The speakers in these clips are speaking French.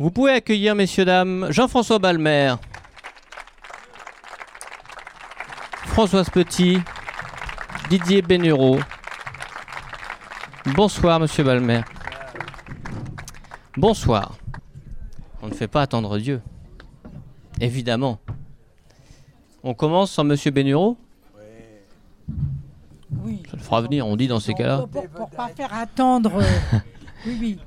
Vous pouvez accueillir, messieurs, dames, Jean-François Balmer, Françoise Petit, Didier Bénureau. Bonsoir, monsieur Balmer. Bonsoir. On ne fait pas attendre Dieu. Évidemment. On commence sans monsieur Bénureau Oui. Ça le fera venir, on dit dans ces cas-là. Pour, pour pas faire attendre. euh, oui, oui.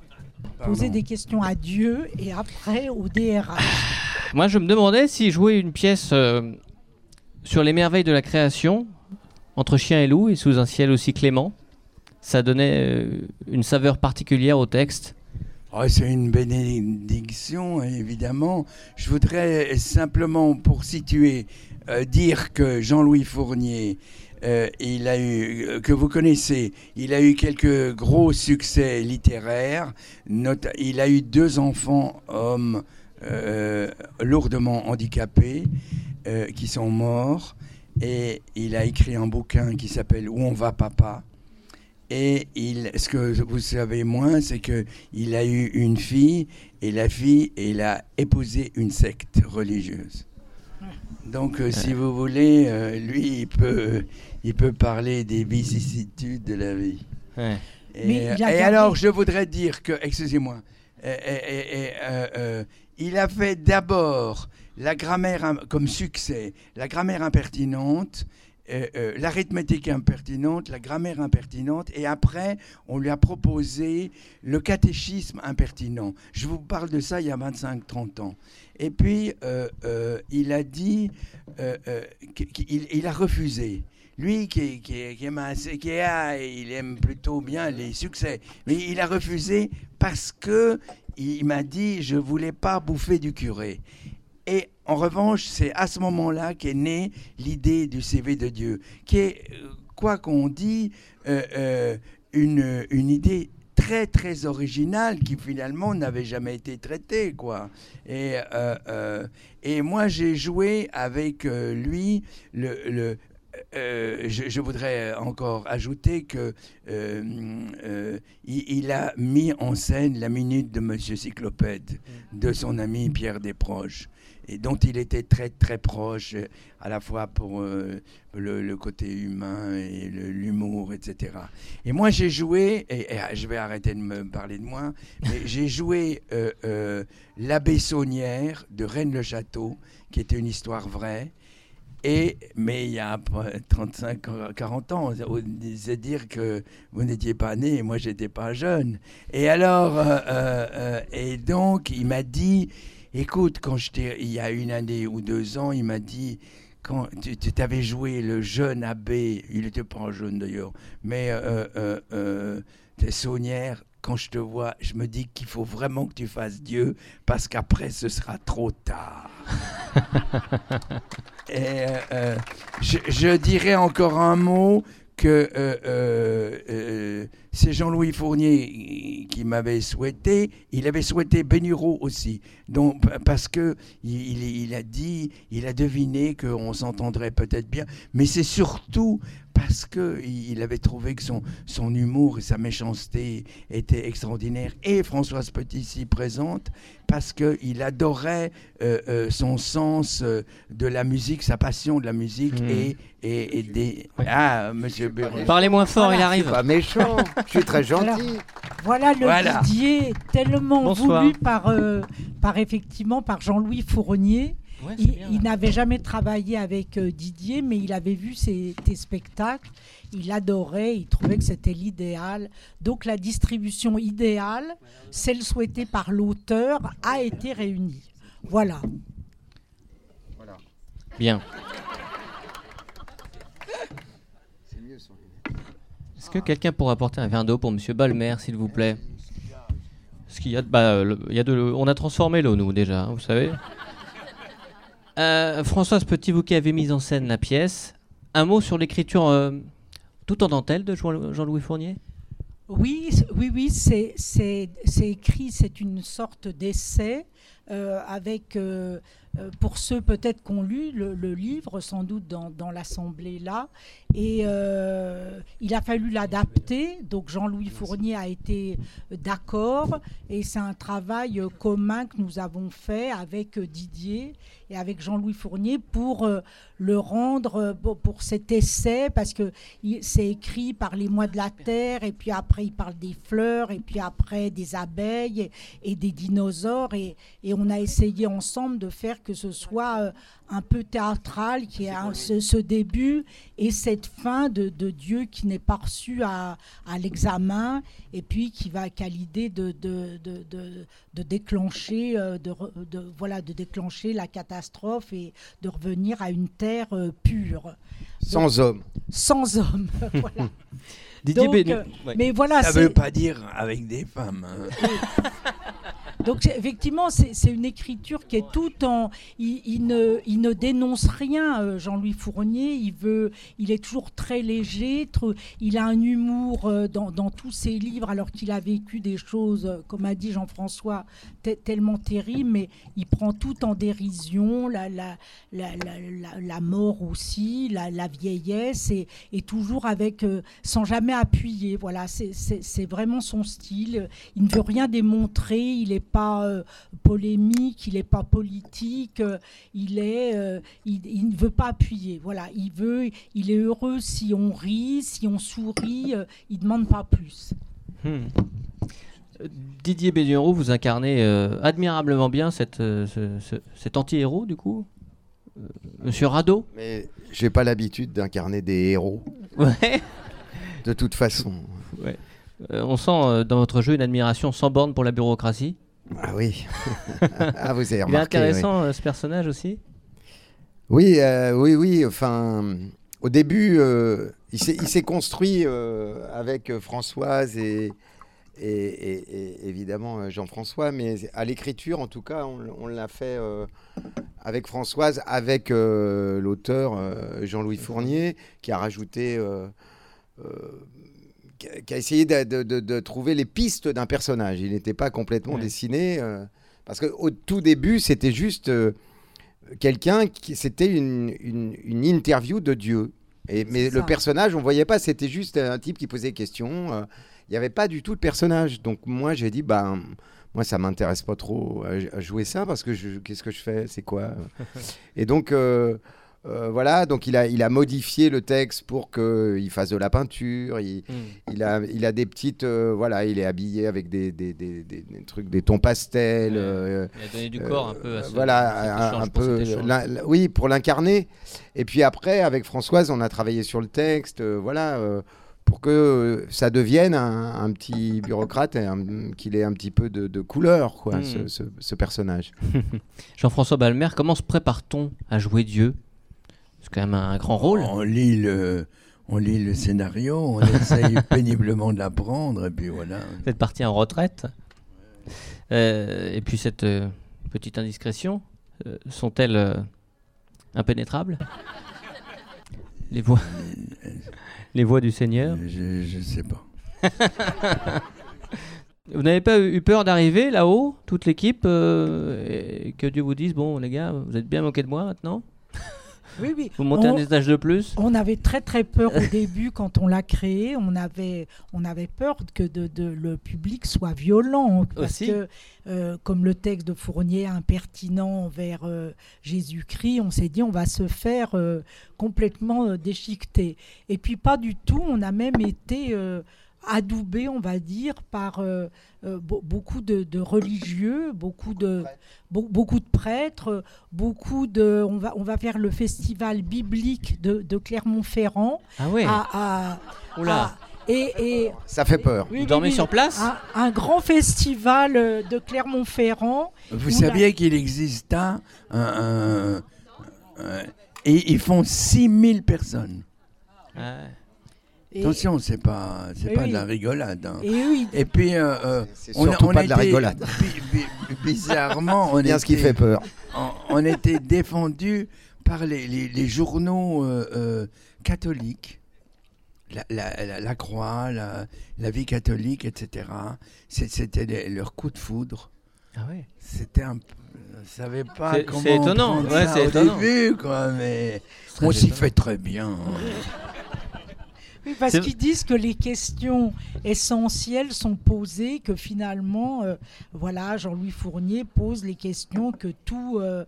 Poser des questions à Dieu et après au DRH. Moi, je me demandais si jouer une pièce euh, sur les merveilles de la création, entre chien et loup, et sous un ciel aussi clément, ça donnait euh, une saveur particulière au texte? Oh, c'est une bénédiction, évidemment. Je voudrais simplement, pour situer, euh, dire que Jean-Louis Fournier, euh, il a eu, euh, que vous connaissez, il a eu quelques gros succès littéraires. Il a eu deux enfants, hommes, euh, lourdement handicapés, qui sont morts. Et il a écrit un bouquin qui s'appelle Où on va, papa et il, ce que vous savez moins, c'est que il a eu une fille et la fille, il a épousé une secte religieuse. Donc, euh, si vous voulez, euh, lui, il peut, il peut parler des vicissitudes de la vie. Ouais. Et, Mais il a et gardé- alors, je voudrais dire que, excusez-moi, euh, euh, euh, euh, euh, il a fait d'abord la grammaire comme succès, la grammaire impertinente, euh, euh, l'arithmétique impertinente, la grammaire impertinente, et après, on lui a proposé le catéchisme impertinent. Je vous parle de ça il y a 25-30 ans. Et puis, euh, il a dit, qu'il il a refusé. Lui qui, qui, qui aime assez, qui a, il aime plutôt bien les succès, mais il a refusé parce que il m'a dit je voulais pas bouffer du curé. Et en revanche, c'est à ce moment-là qu'est née l'idée du CV de Dieu, qui est, euh, quoi qu'on dit, euh, euh, une, une idée très très originale qui finalement n'avait jamais été traitée quoi. Et, euh, euh, et moi j'ai joué avec euh, lui le, le euh, je, je voudrais encore ajouter que euh, euh, il, il a mis en scène la minute de Monsieur Cyclopède de son ami Pierre Desproges et dont il était très très proche à la fois pour euh, le, le côté humain et l'humour etc. Et moi j'ai joué et, et je vais arrêter de me parler de moi mais j'ai joué euh, euh, l'abbé Saunière de Rennes-le-Château qui était une histoire vraie et, mais il y a 35, 40 ans, c'est dire que vous n'étiez pas né, et moi j'étais pas jeune. Et alors, euh, euh, et donc il m'a dit, écoute, quand je t'ai- il y a une année ou deux ans, il m'a dit, quand tu tu t'avais joué le jeune abbé, il n'était pas jeune d'ailleurs, mais euh, euh, euh, t'es saunière. Quand je te vois, je me dis qu'il faut vraiment que tu fasses Dieu parce qu'après ce sera trop tard. Et euh, je, je dirais encore un mot que euh, euh, euh, c'est Jean-Louis Fournier qui m'avait souhaité. Il avait souhaité Bénureau aussi. Donc, pa- parce que il- il a dit, il a deviné qu'on s'entendrait peut-être bien. Mais c'est surtout parce que il avait trouvé que son, son humour et sa méchanceté étaient extraordinaires. Et Françoise Petit s'y présente parce qu'il adorait euh, euh, son sens euh, de la musique, sa passion de la musique Mhm. et, et, et des... Ah, monsieur Béranger. Parlez moins fort, Voilà. il arrive. Pas méchant, je suis très Alors, gentil. Voilà le Voilà. Didier tellement Bonsoir. voulu par, euh, par effectivement par Jean-Louis Fournier. Ouais, Il, n'avait jamais travaillé avec euh, Didier, mais il avait vu ses, tes spectacles. Il adorait, il trouvait que c'était l'idéal. Donc la distribution idéale, celle souhaitée par l'auteur, a été réunie. Voilà. Bien. Est-ce que quelqu'un pourrait apporter un verre d'eau pour Monsieur Balmer, s'il vous plaît? Parce qu'il y a, de- bah, le- il y a de, l'eau- on a transformé l'eau, nous, déjà, hein, vous savez. Euh, Françoise Petit, vous qui avez mis en scène la pièce, un mot sur l'écriture euh, tout en dentelle de Jean- Jean-Louis Fournier? Oui, oui, oui, c'est écrit, c'est une sorte d'essai euh, avec, euh, euh, pour ceux peut-être qui ont lu le, le livre, sans doute dans, dans l'Assemblée là, et euh, il a fallu l'adapter. Donc Jean-Louis Fournier a été d'accord, et c'est un travail commun que nous avons fait avec Didier et avec Jean-Louis Fournier pour le rendre pour, cet essai, parce que c'est écrit par les mois de la terre, et puis après il parle des fleurs, et puis après des abeilles et, et des dinosaures, et, et on a essayé ensemble de faire que ce soit euh, un peu théâtral, qui est ce, ce début et cette fin de, de Dieu qui n'est pas reçu à, à l'examen, et puis qui va qui a l'idée de, de, de, de- de déclencher, euh, de, voilà, de déclencher la catastrophe et de revenir à une terre euh, pure, Sans homme. sans homme. voilà. Didier Donc, euh, Ouais. Mais voilà, Ça c'est- veut pas dire avec des femmes. hein. Donc effectivement, c'est une écriture qui est tout en. Il, ne, il ne dénonce rien, euh, Jean-Louis Fournier. Il veut, il est toujours très léger. il a un humour euh, dans, dans tous ses livres, alors qu'il a vécu des choses, euh, comme a dit Jean-François, te- tellement terribles. Mais il prend tout en dérision, la, la, la, la, mort aussi, la, vieillesse, et, et toujours avec, sans jamais appuyer. Voilà, c'est- vraiment son style. Il ne veut rien démontrer, il n'est pas euh, polémique, il n'est pas politique, euh, il, est, euh, il, il ne veut pas appuyer. Voilà, il veut, il est heureux si on rit, si on sourit, euh, il ne demande pas plus. Hmm. Didier Bénureau, vous incarnez euh, admirablement bien cette, euh, ce- ce- cet anti-héros, du coup Monsieur Rado Mais j'ai pas l'habitude d'incarner des héros, Ouais. de toute façon. Euh, on sent euh, dans votre jeu une admiration sans borne pour la bureaucratie. Ah oui. ah, vous avez Il est remarqué. intéressant, euh, ce personnage aussi? Oui, oui, euh, oui, oui. Enfin, au début, euh, il s'est il construit euh, avec Françoise et, et, et- et évidemment Jean-François, mais à l'écriture, en tout cas, on, on l'a fait avec Françoise, avec l'auteur Jean-Louis Fournier, qui a rajouté. Euh, euh, qui a- essayé de, de- de- de trouver les pistes d'un personnage. Il n'était pas complètement Ouais. dessiné. euh, parce qu'au tout début, c'était juste euh, quelqu'un qui. C'était une, une- une interview de Dieu. Et, mais le personnage, on voyait pas, c'était juste un type qui posait des questions. euh, Il n'y avait pas du tout de personnage. Donc moi, j'ai dit, ben, moi, ça m'intéresse pas trop à, à jouer ça parce que qu'est-ce que je fais? C'est quoi? Et donc, euh, voilà, donc il a, il a modifié le texte pour qu'il fasse de la peinture. Il, il a, il a des petites, euh, voilà, il est habillé avec des, des, des- des- trucs, des tons pastels. Ouais. euh, Il a donné du corps un peu à ce voilà, un, peu, oui, pour l'incarner. Et puis après, avec Françoise, on a travaillé sur le texte, voilà, pour que ça devienne un, un petit bureaucrate, et qu'il ait un petit peu de, de couleur, quoi, Mm. ce, ce- ce personnage. Jean-François Balmer, comment se prépare-t-on à jouer Dieu? C'est quand même un grand rôle. On lit le, on lit le scénario, on essaye péniblement de l'apprendre, et puis voilà. Vous êtes parti en retraite. Euh, et puis cette euh, petite indiscrétion, euh, sont-elles impénétrables? Les voix, les voix du Seigneur? Je, je sais pas. Vous n'avez pas eu peur d'arriver là-haut, toute l'équipe, et que Dieu vous dise bon les gars, vous êtes bien moqués de moi maintenant? Oui, oui. Vous montez On- un étage de plus? On avait très très peur au début quand on l'a créé. On avait, on avait peur que de, de- le public soit violent. Parce Aussi. que, euh, comme le texte de Fournier impertinent envers euh, Jésus-Christ, on s'est dit on va se faire euh, complètement euh, déchiqueter. Et puis pas du tout. On a même été adoubé, on va dire, par euh, euh, be- beaucoup de, de religieux, beaucoup de, be- beaucoup de prêtres, beaucoup de. On va, on va faire le festival biblique de, de Clermont-Ferrand. Ah ouais. à- à- Oula. à- et, et- Ça fait peur. oui, Vous dormez oui, sur place un, un grand festival euh, de Clermont-Ferrand. Vous saviez qu'il existe un, un- un- un- et ils font 6000 personnes. Ouais. Et, Attention, c'est pas, c'est Oui, pas oui. de la rigolade. hein. et ils- Et puis, euh, euh, C'est on, surtout on pas de la était- rigolade. bi- bi- bizarrement, on Bien ce qui était- fait peur. on, on était défendu par les, les- les journaux euh, euh, catholiques. La, la- la- la Croix, la, la vie catholique, etc. C'est- C'était les- leur coup de foudre. Ah ouais. C'était un, Je savais pas C'est- comment c'est étonnant, ouais, ça c'est au étonnant. début, quoi, mais on s'y étonnant. fait très bien. Oui, parce qu'ils disent que les questions essentielles sont posées, que finalement, euh, voilà, Jean-Louis Fournier pose les questions que tout euh,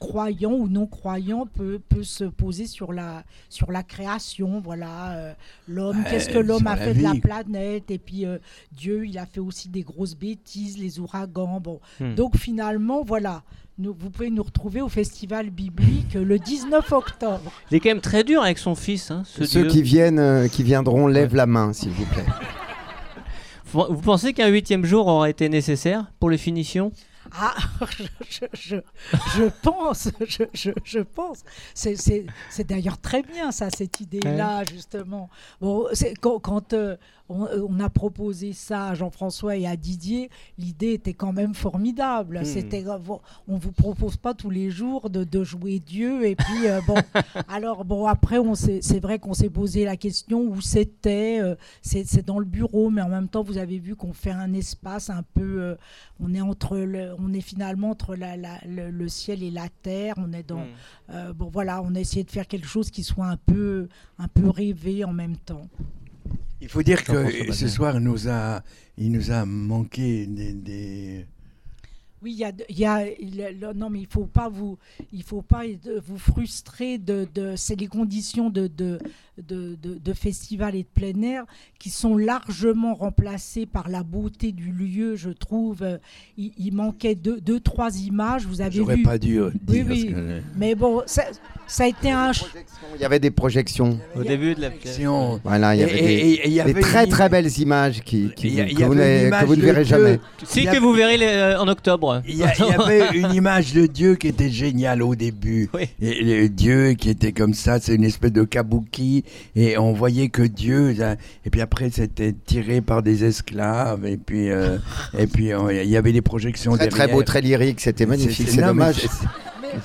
croyant ou non croyant peut, peut se poser sur la, sur la création. Voilà, euh, l'homme, Ouais, qu'est-ce que l'homme a fait de la planète? Et puis euh, Dieu, il a fait aussi des grosses bêtises, les ouragans. Bon, Hmm. donc finalement, voilà. Nous, vous pouvez nous retrouver au Festival biblique le 19 octobre. Il est quand même très dur avec son fils, hein, ce Ceux Dieu. qui viennent, euh, qui viendront, lèvent la main, s'il vous plaît. Vous vous pensez qu'un huitième jour aurait été nécessaire pour les finitions? Ah, je, je, je, pense, je, je, je pense. C'est- C'est c'est d'ailleurs très bien, ça, cette idée-là, justement. Bon, c'est- quand quand, euh, on, euh, on a proposé ça à Jean-François et à Didier, l'idée était quand même formidable. Hmm. C'était, euh, on vous propose pas tous les jours de, de jouer Dieu. Et puis, euh, bon, alors, bon, après, c'est vrai qu'on s'est posé la question où c'était. euh, c'est c'est dans le bureau, mais en même temps, vous avez vu qu'on fait un espace un peu. on est entre le, on est finalement entre la- la- le, le ciel et la terre. On est dans, Hmm. euh, bon voilà, on a essayé de faire quelque chose qui soit un peu, un peu rêvé en même temps. Il faut dire que ce soir, il nous a, il nous a manqué des. des- Oui, il y a, il y a- il- le- non mais il faut pas vous, il faut pas vous frustrer de, de c'est les conditions de de, de, de- de festival et de plein air qui sont largement remplacées par la beauté du lieu, je trouve. Euh, Il, il manquait deux, deux trois images, vous avez J'aurais vu. pas dû euh, Oui, dire. oui. ce que- Mais bon, ça, ça a été un. Il y avait des projections. Au début de la pièce. Action. Voilà, il y avait et- des, et- et il y des avait très une- très belles images qui, qui Il y a- vous- il y que, vous que ne verrez jamais. Si que vous verrez les- euh, en octobre. Il y, a- il y avait une image de Dieu qui était géniale au début. Oui. Et Dieu qui était comme ça, c'est une espèce de kabuki. Et on voyait que Dieu. là, et puis après, c'était tiré par des esclaves. Et puis, euh, et puis euh, il y avait des projections Très derrière. très beau, très lyrique, c'était magnifique, c'est dommage.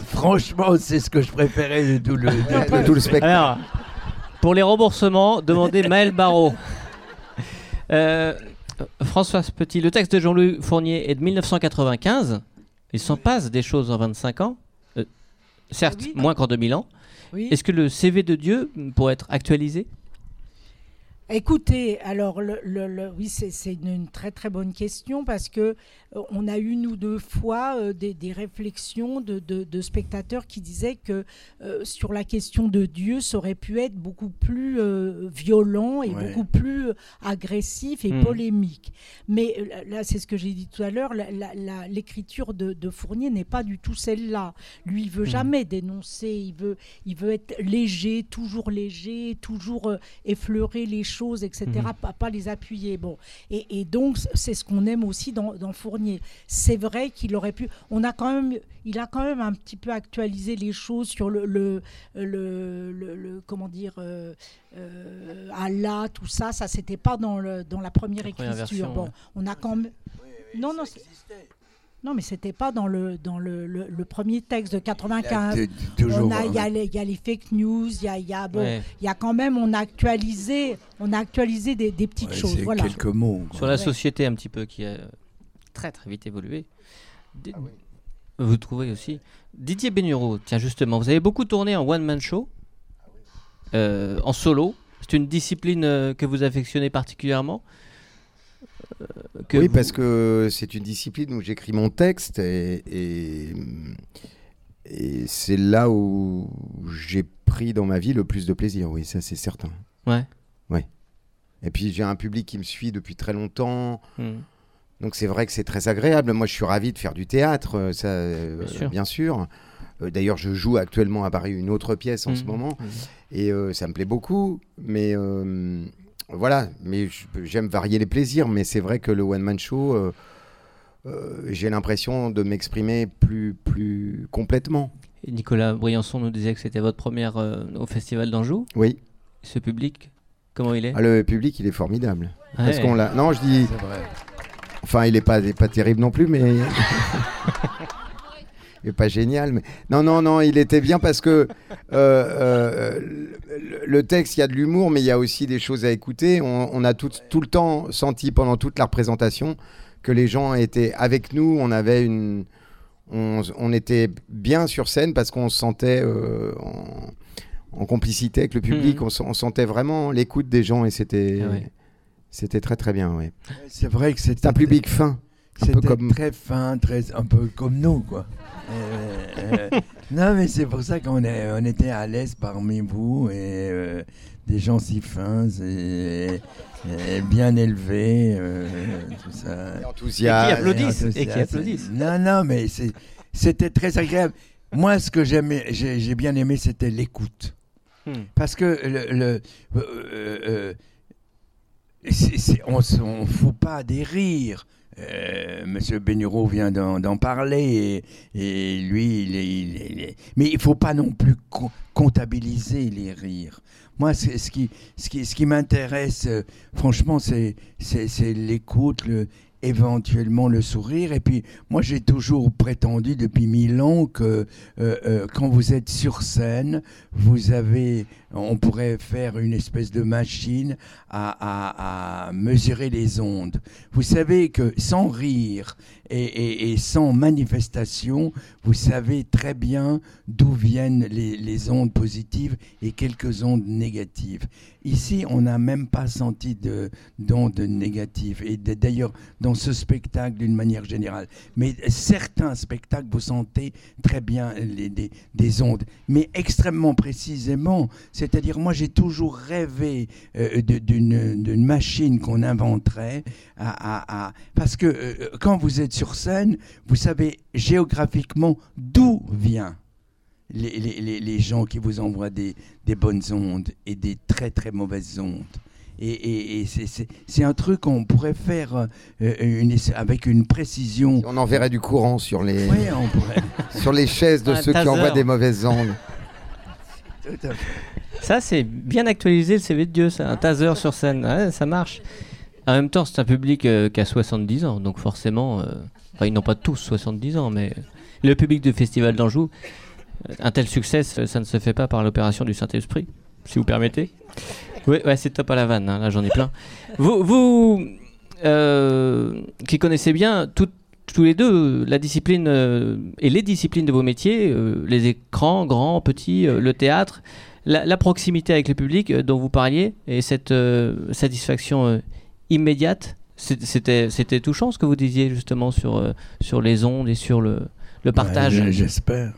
Franchement, c'est ce que je préférais de tout le. De tout le spectacle. Alors, pour les remboursements, demandez Maël Barrault. Euh, François Petit, le texte de Jean-Louis Fournier est de 1995. Il s'en passe des choses en 25 ans. Euh, certes, Oui. moins qu'en 2000 ans. Oui. Est-ce que le CV de Dieu pourrait être actualisé? Écoutez, alors le, le- le- oui, c'est une, une très très bonne question parce que euh, on a une ou deux fois euh, des, des réflexions de, de- de spectateurs qui disaient que euh, sur la question de Dieu, ça aurait pu être beaucoup plus euh, violent et Ouais. beaucoup plus euh, agressif et Mhm. polémique. Mais euh, là, c'est ce que j'ai dit tout à l'heure, l'écriture de, de Fournier n'est pas du tout celle-là. Lui, il veut jamais dénoncer, il veut, il veut être léger, toujours léger, toujours euh, effleurer les choses, etc., Mhm. pas, pas les appuyer. Bon. Et, et donc, c'est ce qu'on aime aussi dans, dans Fournier. C'est vrai qu'il aurait pu. On a quand même, il a quand même un petit peu actualisé les choses sur le, le, le, le- le- comment dire, euh, euh, Allah, tout ça. Ça, c'était pas dans, le, dans la première La première écriture. version, bon, ouais. on a quand même. Non, non, non, mais c'était pas dans le dans le, le- le premier texte de 95. T- Toujours. On a- Il y, a hein. les- il y a les fake news, il y a, il y a- bon, Ouais. il y a quand même, on a actualisé, on a actualisé des, des petites Ouais, choses. Voilà. quelques mots. quoi. Sur la société un petit peu qui a très très vite évolué. D- Vous trouvez aussi Didier Bénureau, tiens justement, vous avez beaucoup tourné en one-man show, euh, en solo. C'est une discipline euh, que vous affectionnez particulièrement Euh, que oui, vous- parce que c'est une discipline où j'écris mon texte et, et, et c'est là où j'ai pris dans ma vie le plus de plaisir, oui, ça c'est certain. Ouais. Et puis j'ai un public qui me suit depuis très longtemps, Hmm. Donc c'est vrai que c'est très agréable. Moi je suis ravi de faire du théâtre, euh, ça, euh, Bien sûr. bien sûr. Euh, D'ailleurs, je joue actuellement à Paris une autre pièce en ce Mhm. moment. Mhm. Et euh, ça me plaît beaucoup, mais euh, voilà, mais j'aime varier les plaisirs, mais c'est vrai que le one-man show, euh, euh, j'ai l'impression de m'exprimer plus, plus complètement. Et Nicolas Briançon nous disait que c'était votre première euh, au Festival d'Anjou. Oui, Ce public, comment il est? Ah, le public, il est formidable. Parce Ouais. qu'on l'a... Non, je dis... Enfin, il est pas, il est pas terrible non plus, mais... il est pas génial, mais... Non, non, non, il était bien parce que euh, euh, le, le texte, il y a de l'humour, mais il y a aussi des choses à écouter. On, on a tout, tout le temps senti pendant toute la représentation que les gens étaient avec nous. On avait une... on, on était bien sur scène parce qu'on se sentait euh, en, en complicité avec le public. Mhm. On, se- on sentait vraiment l'écoute des gens et c'était Ah ouais. C'était très très bien. Ouais. C'est vrai que C'est c'était un public fin. C'était comme- très fin, très, un peu comme nous, quoi. Euh, euh, non, mais c'est pour ça qu'on est, on était à l'aise parmi vous et euh, des gens si fins et, et bien élevés, euh, tout ça. Et qui Enthousiaste. applaudissent, et qui applaudissent. Non, non, mais c'était très agréable. Moi, ce que j'aimais, j'ai bien aimé, c'était l'écoute. Hmm. Parce que le, le- on ne fout pas des rires. Euh, Monsieur Bénureau vient d'en parler et, lui, il est, mais il faut pas non plus co- comptabiliser les rires. Moi, ce qui, ce qui, ce qui m'intéresse, euh, franchement, c'est l'écoute, le, éventuellement le sourire. Et puis, moi, j'ai toujours prétendu depuis mille ans que euh, quand vous êtes sur scène, vous avez, on pourrait faire une espèce de machine à, mesurer les ondes. Vous savez que sans rire et, sans manifestation, vous savez très bien d'où viennent les, ondes positives et quelques ondes négatives. Ici, on n'a même pas senti de- d'ondes négatives. Et d'ailleurs, dans ce spectacle, d'une manière générale. Mais certains spectacles, vous sentez très bien les, des ondes, mais extrêmement précisément. C'est-à-dire, moi, j'ai toujours rêvé euh, d'une machine qu'on inventerait. À, à- à- parce que euh, quand vous êtes sur scène, vous savez géographiquement d'où vient les, les- les- les gens qui vous envoient des, des bonnes ondes et des très très mauvaises ondes. Et, et- et c'est- un truc qu'on pourrait faire euh, une- avec une précision. On enverrait du courant sur les, Oui, on pourrait. sur les chaises de ceux qui envoient des mauvaises ondes. Tout à fait. Ça, c'est bien actualisé le CV de Dieu, ça. Un taser sur scène, Ouais, ça marche. En même temps, c'est un public euh, qui a 70 ans, donc forcément, euh, enfin, ils n'ont pas tous 70 ans, mais le public du Festival d'Anjou, euh, un tel succès, ça ne se fait pas par l'opération du Saint-Esprit, si vous permettez. Oui, ouais, c'est top à la vanne, hein, là j'en ai plein. Vous, vous euh, qui connaissez bien tout- tous les deux la discipline euh, et les disciplines de vos métiers, euh, les écrans, grands, petits, euh, le théâtre, la, la proximité avec le public euh, dont vous parliez et cette euh, satisfaction euh, immédiate, c'était c'était touchant ce que vous disiez justement sur, euh, sur les ondes et sur le, le partage. Ouais, J'espère.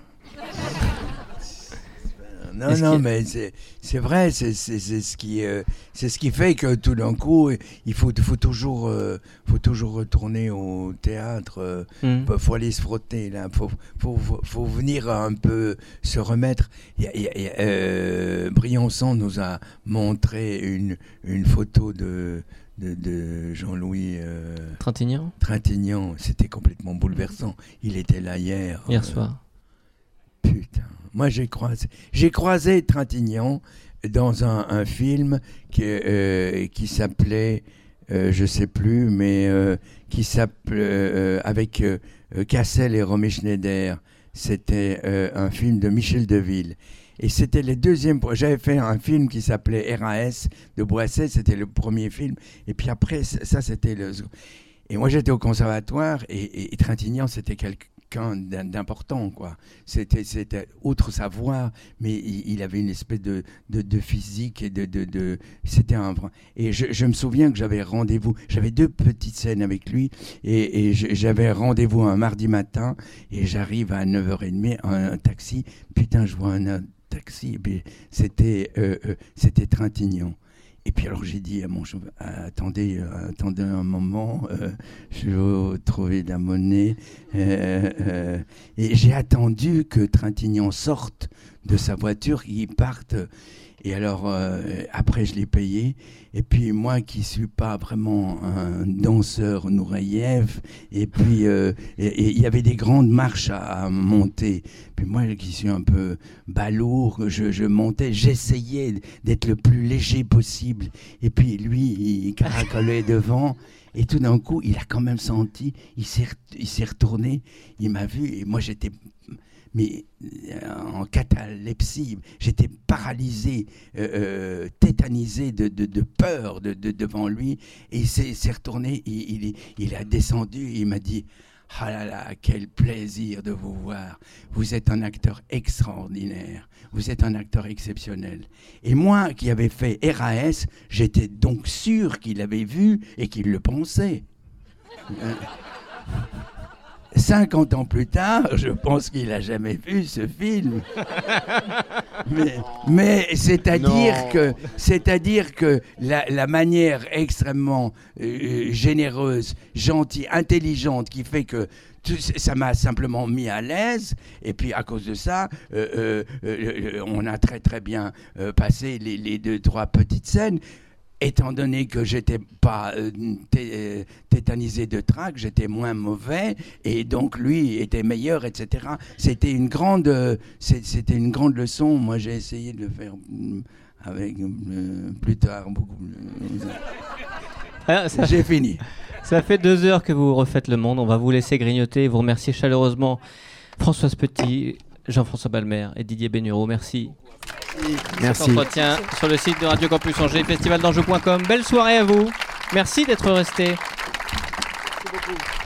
Non, non, mais c'est vrai, c'est ce qui euh, ce qui fait que tout d'un coup, il faut faut toujours euh, faut toujours retourner au théâtre. euh, Hmm. faut, aller se frotter là. Faut, faut, faut, faut venir un peu se remettre. Il y a- il il y euh, Briançon nous a montré une, une photo de, de, de Jean-Louis euh, Trintignant, Trintignant. C'était complètement bouleversant. Il était là hier. hier Euh, soir. Putain. Moi, j'ai croisé, j'ai Trintignant dans un, film qui, euh, qui s'appelait, euh, je sais plus, mais euh, qui s'appelait euh, avec Cassel et Romy Schneider. C'était un film de Michel Deville. Et c'était les deuxièmes. J'avais fait un film qui s'appelait RAS de Boisset, c'était le premier film. Et puis après, ça, c'était le. Et moi, j'étais au conservatoire et, et- et Trintignant, c'était quelqu'un d'im- d'important, quoi. C'était, c'était outre sa voix, mais il, avait une espèce de, de, physique et de, de, c'était un vrai. Et je, me souviens que j'avais rendez-vous. J'avais deux petites scènes avec lui et, et j'avais rendez-vous un mardi matin et j'arrive à 9h30 en un taxi. Putain, je vois un, un taxi. C'était, euh, euh, c'était Trintignant. Et puis alors j'ai dit à mon chauffeur, attendez, euh, attendez un moment, euh, je vais trouver de la monnaie. Euh, et j'ai attendu que Trintignant sorte de sa voiture, qu'il parte. Et alors euh, après je l'ai payé. Et puis moi qui suis pas vraiment un danseur Nourayev, et puis euh, il y avait des grandes marches à, à monter. Puis moi qui suis un peu balourd, je, je montais, j'essayais d'être le plus léger possible. Et puis lui, il caracolait devant. Et tout d'un coup, il a quand même senti, il s'est retourné, il m'a vu, et moi j'étais mais euh, en catalepsie, j'étais paralysé, euh, euh, tétanisé de, de- peur de, de- devant lui, et il s'est retourné, il, il, il a descendu, il m'a dit Ah là là, quel plaisir de vous voir. Vous êtes un acteur extraordinaire. Vous êtes un acteur exceptionnel. Et moi qui avais fait RAS, j'étais donc sûr qu'il avait vu et qu'il le pensait. Euh, 50 ans plus tard, je pense qu'il n'a jamais vu ce film. mais, mais c'est-à-dire que, c'est-à-dire que la, la manière extrêmement euh, généreuse, gentille, intelligente qui fait que tout- ça m'a simplement mis à l'aise. Et puis à cause de ça, euh, euh, euh, on a très très bien euh, passé les, les deux trois petites scènes. Étant donné que j'étais pas euh, euh, tétanisé de trac, j'étais moins mauvais et donc lui était meilleur, etc. C'était une grande, euh, c'était une grande leçon. Moi, j'ai essayé de le faire mm, avec euh, plus tard beaucoup. Ah, J'ai fini. ça fait deux heures que vous refaites le monde. On va vous laisser grignoter vous remercier chaleureusement Françoise Petit, Jean-François Balmer et Didier Bénureau. Merci. Merci. Entretien sur le site de Radio Campus Angers, festivaldanjou.com. Belle soirée à vous. Merci d'être resté. Merci beaucoup.